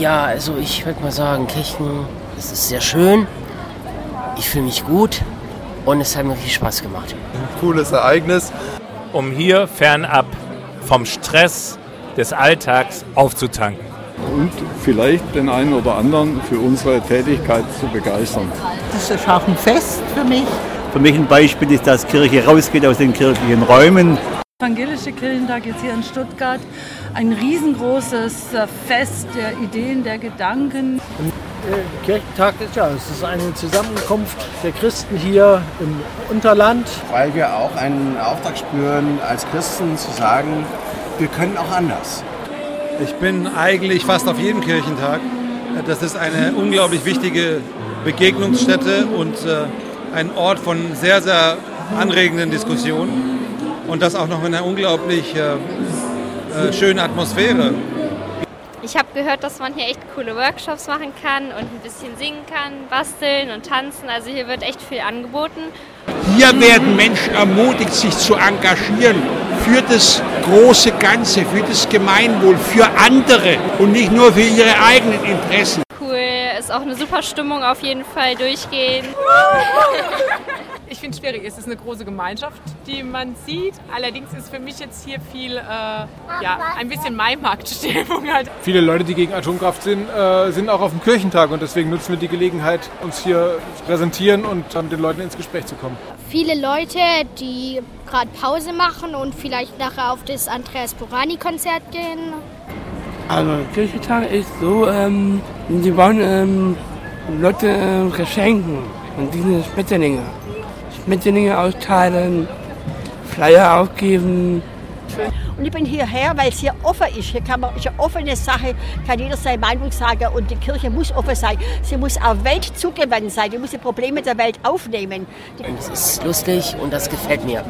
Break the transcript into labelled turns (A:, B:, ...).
A: Ja, also ich würde mal sagen, Kirchen, es ist sehr schön. Ich fühle mich gut und es hat mir viel Spaß gemacht.
B: Ein cooles Ereignis.
C: Um hier fernab vom Stress des Alltags aufzutanken.
D: Und vielleicht den einen oder anderen für unsere Tätigkeit zu begeistern.
E: Das ist auch ein Fest für mich.
F: Für mich ein Beispiel ist, dass Kirche rausgeht aus den kirchlichen Räumen.
G: Evangelische Kirchentag jetzt hier in Stuttgart. Ein riesengroßes Fest der Ideen, der Gedanken.
H: Kirchentag ist ja, es ist eine Zusammenkunft der Christen hier im Unterland.
I: Weil wir auch einen Auftrag spüren, als Christen zu sagen, wir können auch anders.
J: Ich bin eigentlich fast auf jedem Kirchentag. Das ist eine unglaublich wichtige Begegnungsstätte und ein Ort von sehr, sehr anregenden Diskussionen. Und das auch noch in einer unglaublich äh, schönen Atmosphäre.
K: Ich habe gehört, dass man hier echt coole Workshops machen kann und ein bisschen singen kann, basteln und tanzen. Also hier wird echt viel angeboten.
L: Hier werden Menschen ermutigt, sich zu engagieren für das große Ganze, für das Gemeinwohl, für andere und nicht nur für ihre eigenen Interessen.
K: Cool, ist auch eine super Stimmung auf jeden Fall durchgehen.
M: Ich finde es schwierig. Es ist eine große Gemeinschaft, die man sieht. Allerdings ist für mich jetzt hier viel, äh, ja, ein bisschen Maimarktstimmung halt.
N: Viele Leute, die gegen Atomkraft sind, äh, sind auch auf dem Kirchentag und deswegen nutzen wir die Gelegenheit, uns hier zu präsentieren und mit den Leuten ins Gespräch zu kommen.
O: Viele Leute, die gerade Pause machen und vielleicht nachher auf das Andreas Borani-Konzert gehen.
P: Also Kirchentag ist so, ähm, die wollen ähm, Leute äh, verschenken und diese Schmetterlinge. Schmetterlinge austeilen, Flyer aufgeben.
Q: Und ich bin hierher, weil es hier offen ist. Hier kann man, ist eine offene Sache, kann jeder seine Meinung sagen und die Kirche muss offen sein. Sie muss auch weltzugewandt sein. Die muss die Probleme der Welt aufnehmen.
A: Es ist lustig und das gefällt mir.